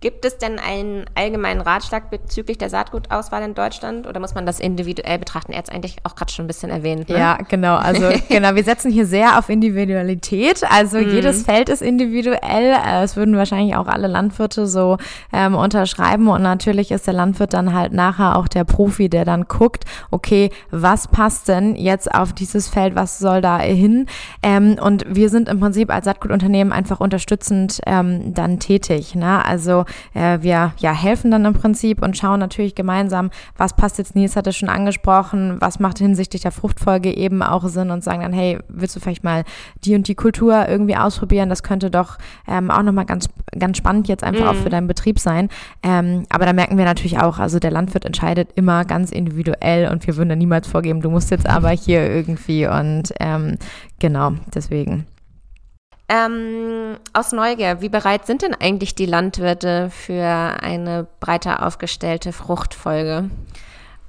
Gibt es denn einen allgemeinen Ratschlag bezüglich der Saatgutauswahl in Deutschland oder muss man das individuell betrachten? Er hat es eigentlich auch gerade schon ein bisschen erwähnt. Ne? Ja, genau. Also genau, wir setzen hier sehr auf Individualität. Also Mhm. jedes Feld ist individuell. Äh, Es würden wahrscheinlich auch alle Landwirte so ähm, unterschreiben. Und natürlich ist der Landwirt dann halt nachher auch der Profi, der dann guckt, okay, was passt denn jetzt auf dieses Feld, was soll da hin? Ähm, und wir sind im Prinzip als Saatgutunternehmen einfach unterstützend ähm, dann tätig. Ne? Also äh, wir ja, helfen dann im Prinzip und schauen natürlich gemeinsam, was passt jetzt, Nils hat es schon angesprochen, was macht hinsichtlich der Fruchtfolge eben auch Sinn und sagen dann, hey, willst du vielleicht mal die und die Kultur irgendwie ausprobieren? Das könnte doch ähm, auch nochmal ganz, ganz spannend jetzt einfach auch für deinen Betrieb sein. Ähm, aber da merken wir natürlich auch, also der Landwirt entscheidet immer ganz individuell und wir würden da niemals vorgeben, du musst jetzt aber hier irgendwie und ähm, genau, deswegen. Ähm, aus Neugier, wie bereit sind denn eigentlich die Landwirte für eine breiter aufgestellte Fruchtfolge?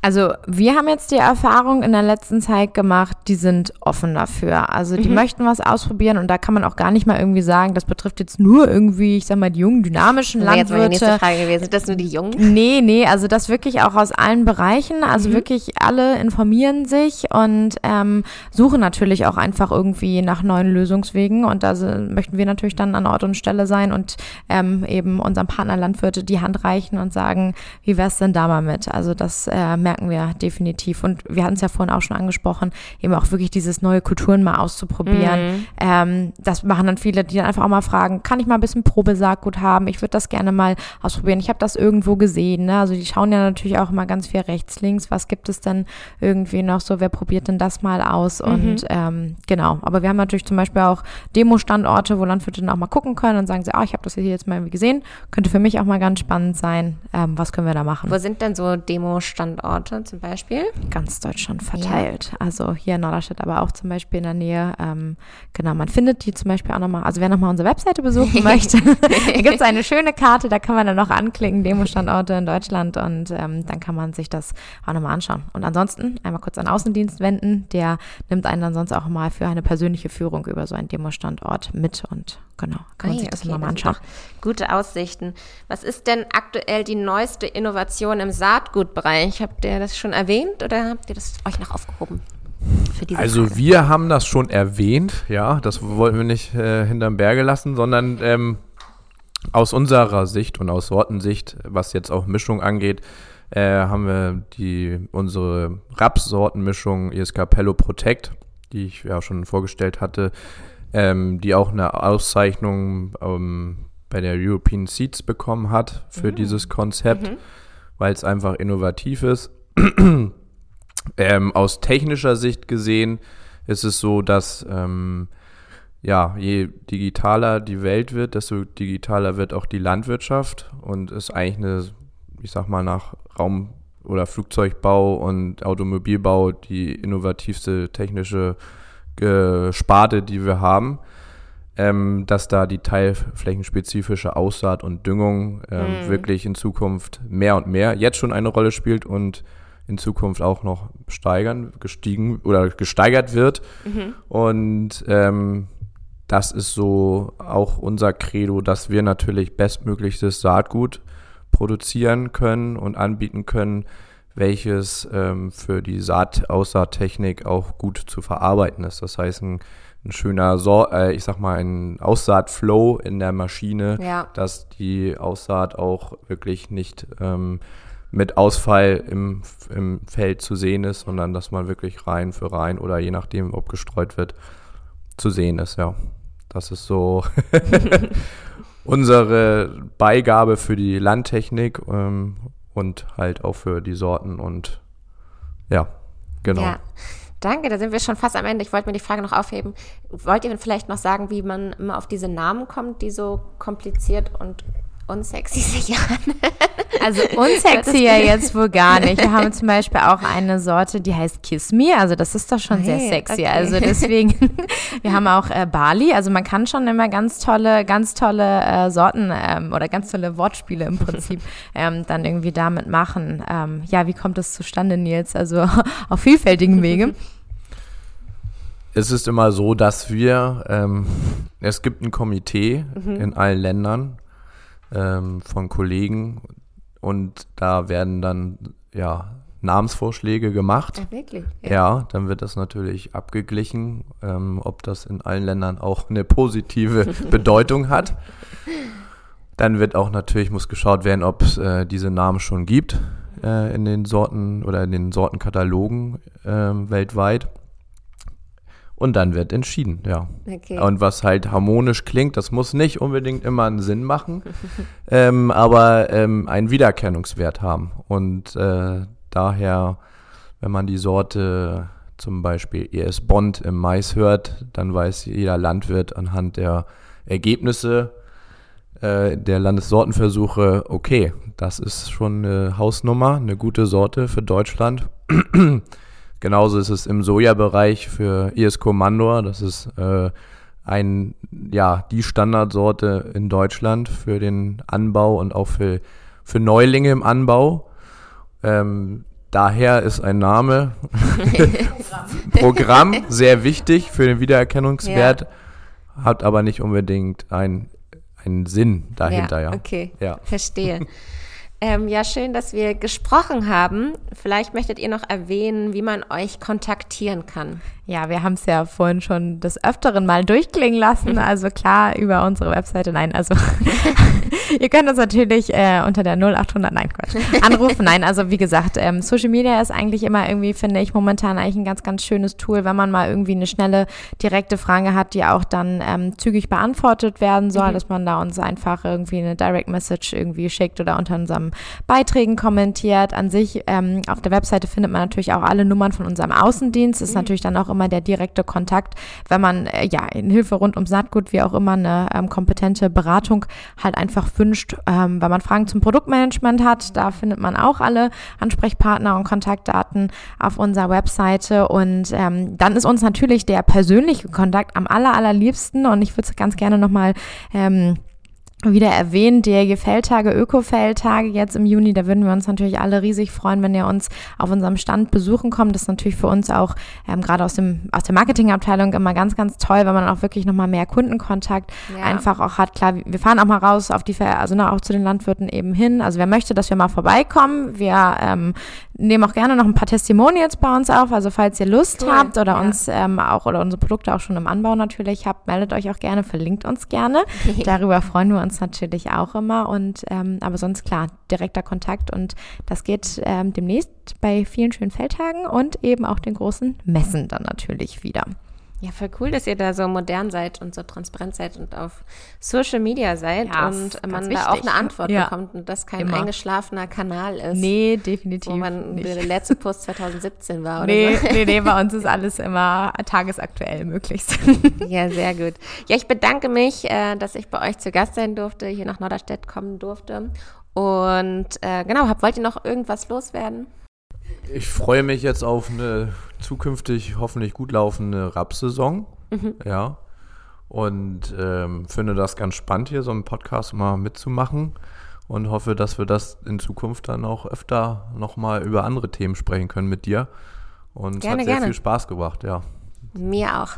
Also wir haben jetzt die Erfahrung in der letzten Zeit gemacht, die sind offen dafür. Also die möchten was ausprobieren und da kann man auch gar nicht mal irgendwie sagen, das betrifft jetzt nur irgendwie, ich sag mal, die jungen, dynamischen Das wäre jetzt meine nächste Landwirte. Frage gewesen. Sind das nur die Jungen? Nee, nee, also das wirklich auch aus allen Bereichen. Also wirklich alle informieren sich und ähm, suchen natürlich auch einfach irgendwie nach neuen Lösungswegen. Und da möchten wir natürlich dann an Ort und Stelle sein und ähm, eben unserem Partner Landwirte die Hand reichen und sagen, wie wär's denn da mal mit? Also das äh, merken wir definitiv. Und wir hatten es ja vorhin auch schon angesprochen, eben auch wirklich dieses neue Kulturen mal auszuprobieren. Ähm, das machen dann viele, die dann einfach auch mal fragen, kann ich mal ein bisschen Probesaatgut haben? Ich würde das gerne mal ausprobieren. Ich habe das irgendwo gesehen. Ne? Also die schauen ja natürlich auch immer ganz viel rechts, links. Was gibt es denn irgendwie noch so? Wer probiert denn das mal aus? Und ähm, genau. Aber wir haben natürlich zum Beispiel auch Demo-Standorte, wo Landwirte dann auch mal gucken können und sagen sie, ah, ich habe das hier jetzt mal irgendwie gesehen. Könnte für mich auch mal ganz spannend sein. Ähm, was können wir da machen? Wo sind denn so Demo-Standorte zum Beispiel? ganz Deutschland verteilt. Also hier in Norderstedt, aber auch zum Beispiel in der Nähe. Ähm, genau, man findet die zum Beispiel auch nochmal, also wer nochmal unsere Webseite besuchen möchte, da gibt es eine schöne Karte, da kann man dann noch anklicken, Demo-Standorte in Deutschland und ähm, dann kann man sich das auch nochmal anschauen. Und ansonsten einmal kurz an Außendienst wenden, der nimmt einen dann sonst auch mal für eine persönliche Führung über so einen Demo-Standort mit und genau, kann man Ah sich das okay, immer mal anschauen. Gute Aussichten. Was ist denn aktuell die neueste Innovation im Saatgutbereich? Habt ihr das schon erwähnt oder habt ihr das euch noch aufgehoben? Für diese Also Frage? wir haben das schon erwähnt, ja, das wollten wir nicht äh, hinterm Berge lassen, sondern ähm, aus unserer Sicht und aus Sortensicht, was jetzt auch Mischung angeht, äh, haben wir die unsere Rapssortenmischung ESK Pello Protect, die ich ja schon vorgestellt hatte, ähm, die auch eine Auszeichnung ähm, bei der European Seeds bekommen hat für dieses Konzept, weil es einfach innovativ ist. Ähm, aus technischer Sicht gesehen ist es so, dass ähm, ja, je digitaler die Welt wird, desto digitaler wird auch die Landwirtschaft und ist eigentlich eine, ich sag mal, nach Raum- oder Flugzeugbau und Automobilbau die innovativste technische äh, Sparte, die wir haben. Ähm, dass da die teilflächenspezifische Aussaat und Düngung ähm, wirklich in Zukunft mehr und mehr jetzt schon eine Rolle spielt und in Zukunft auch noch steigern, gestiegen oder gesteigert wird. Und ähm, das ist so auch unser Credo, dass wir natürlich bestmöglichstes Saatgut produzieren können und anbieten können, welches ähm, für die Saat Aussaattechnik auch gut zu verarbeiten ist. Das heißt, ein, ein schöner, Sor äh, ich sag mal, ein Aussaatflow in der Maschine, Ja. dass die Aussaat auch wirklich nicht ähm, mit Ausfall im, im Feld zu sehen ist, sondern dass man wirklich rein für rein oder je nachdem, ob gestreut wird, zu sehen ist, ja. Das ist so unsere Beigabe für die Landtechnik ähm, und halt auch für die Sorten und ja, genau. Ja. Danke, da sind wir schon fast am Ende. Ich wollte mir die Frage noch aufheben. Wollt ihr vielleicht noch sagen, wie man immer auf diese Namen kommt, die so kompliziert und unsexy sich an? Also unsexy ja jetzt wohl gar nicht. Wir haben zum Beispiel auch eine Sorte, die heißt Kiss Me. Also das ist doch schon sehr Hey, sexy. okay. Also deswegen, wir haben auch äh, Bali. Also man kann schon immer ganz tolle, ganz tolle äh, Sorten ähm, oder ganz tolle Wortspiele im Prinzip ähm, dann irgendwie damit machen. Ähm, ja, wie kommt das zustande, Nils? Also auf vielfältigen Wege. es ist immer so, dass wir, ähm, es gibt ein Komitee Mhm. in allen Ländern ähm, von Kollegen und da werden dann ja Namensvorschläge gemacht. Ja, wirklich. Ja, dann wird das natürlich abgeglichen, ähm, ob das in allen Ländern auch eine positive Bedeutung hat. Dann wird auch natürlich, muss geschaut werden, ob es äh, diese Namen schon gibt äh, in den Sorten oder in den Sortenkatalogen ähm, weltweit. Und dann wird entschieden, ja. Okay. Und was halt harmonisch klingt, das muss nicht unbedingt immer einen Sinn machen, ähm, aber ähm, einen Wiedererkennungswert haben. Und äh, daher, wenn man die Sorte zum Beispiel ES Bond im Mais hört, dann weiß jeder Landwirt anhand der Ergebnisse äh, der Landessortenversuche, okay, das ist schon eine Hausnummer, eine gute Sorte für Deutschland. Genauso ist es im Sojabereich für ES Mandor. Das ist äh, ein, ja, die Standardsorte in Deutschland für den Anbau und auch für, für Neulinge im Anbau. Ähm, daher ist ein Name, Programm sehr wichtig für den Wiedererkennungswert, hat aber nicht unbedingt ein, einen Sinn dahinter, ja. Okay, Ja. verstehe. ähm, ja, schön, dass wir gesprochen haben. Vielleicht möchtet ihr noch erwähnen, wie man euch kontaktieren kann. Ja, wir haben es ja vorhin schon des Öfteren mal durchklingen lassen. Also klar, über unsere Webseite. Nein, also ihr könnt uns natürlich äh, unter der 0800, nein, Quatsch, anrufen. Nein, also wie gesagt, ähm, Social Media ist eigentlich immer irgendwie, finde ich, momentan eigentlich ein ganz, ganz schönes Tool, wenn man mal irgendwie eine schnelle, direkte Frage hat, die auch dann ähm, zügig beantwortet werden soll, dass man da uns einfach irgendwie eine Direct Message irgendwie schickt oder unter unserem Beiträgen kommentiert. An sich ähm, auf der Webseite findet man natürlich auch alle Nummern von unserem Außendienst. Ist natürlich dann auch immer der direkte Kontakt, wenn man äh, ja in Hilfe rund um Saatgut wie auch immer eine ähm, kompetente Beratung halt einfach wünscht, ähm, wenn man Fragen zum Produktmanagement hat, da findet man auch alle Ansprechpartner und Kontaktdaten auf unserer Webseite. Und ähm, dann ist uns natürlich der persönliche Kontakt am aller allerliebsten. Und ich würde es ganz gerne nochmal ähm, wieder erwähnt, DRG Feldtage, Öko-Feldtage jetzt im Juni. Da würden wir uns natürlich alle riesig freuen, wenn ihr uns auf unserem Stand besuchen kommt. Das ist natürlich für uns auch ähm, gerade aus dem aus der Marketingabteilung immer ganz, ganz toll, weil man auch wirklich nochmal mehr Kundenkontakt Ja. einfach auch hat. Klar, wir fahren auch mal raus auf die, also ne, auch zu den Landwirten eben hin. Also wer möchte, dass wir mal vorbeikommen, wir ähm, nehmen auch gerne noch ein paar Testimonials bei uns auf. Also falls ihr Lust Cool, habt oder ja. uns ähm, auch oder unsere Produkte auch schon im Anbau natürlich habt, meldet euch auch gerne, verlinkt uns gerne. Darüber freuen wir uns natürlich auch immer. Und ähm, aber sonst klar, direkter Kontakt und das geht ähm, demnächst bei vielen schönen Feldtagen und eben auch den großen Messen dann natürlich wieder. Ja, voll cool, dass ihr da so modern seid und so transparent seid und auf Social Media seid Ja, und man da auch eine Antwort Ja. bekommt und das kein Immer. eingeschlafener Kanal ist. Nee, definitiv Wo man nicht. der letzte Post 2017 war oder Nee, so. nee, nee, bei uns ist alles immer tagesaktuell möglichst. Ja, sehr gut. Ja, ich bedanke mich, äh, dass ich bei euch zu Gast sein durfte, hier nach Norderstedt kommen durfte. Und äh, genau, wollt ihr noch irgendwas loswerden? Ich freue mich jetzt auf eine zukünftig hoffentlich gut laufende Rapsaison. Ja. Und ähm, finde das ganz spannend, hier so einen Podcast mal mitzumachen. Und hoffe, dass wir das in Zukunft dann auch öfter nochmal über andere Themen sprechen können mit dir. Und es Gerne, hat sehr gerne. viel Spaß gebracht, ja. Mir auch.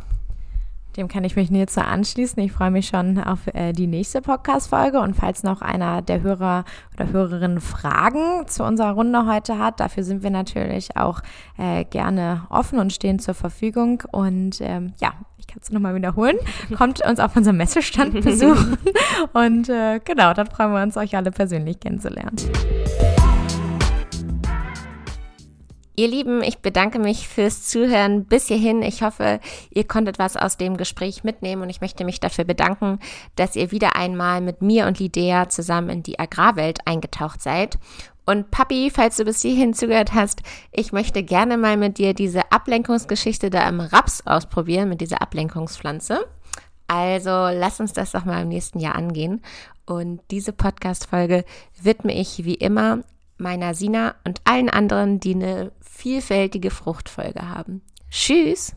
Dem kann ich mich jetzt so anschließen. Ich freue mich schon auf äh, die nächste Podcast-Folge. Und falls noch einer der Hörer oder Hörerinnen Fragen zu unserer Runde heute hat, dafür sind wir natürlich auch äh, gerne offen und stehen zur Verfügung. Und ähm, ja, ich kann es nochmal wiederholen. Kommt uns auf unserem Messestand besuchen. Und äh, genau, dann freuen wir uns, euch alle persönlich kennenzulernen. Ihr Lieben, ich bedanke mich fürs Zuhören bis hierhin. Ich hoffe, ihr konntet was aus dem Gespräch mitnehmen und ich möchte mich dafür bedanken, dass ihr wieder einmal mit mir und Lidea zusammen in die Agrarwelt eingetaucht seid. Und Papi, falls du bis hierhin zugehört hast, ich möchte gerne mal mit dir diese Ablenkungsgeschichte da im Raps ausprobieren, mit dieser Ablenkungspflanze. Also lass uns das doch mal im nächsten Jahr angehen. Und diese Podcast-Folge widme ich wie immer meiner Sina und allen anderen, die eine vielfältige Fruchtfolge haben. Tschüss!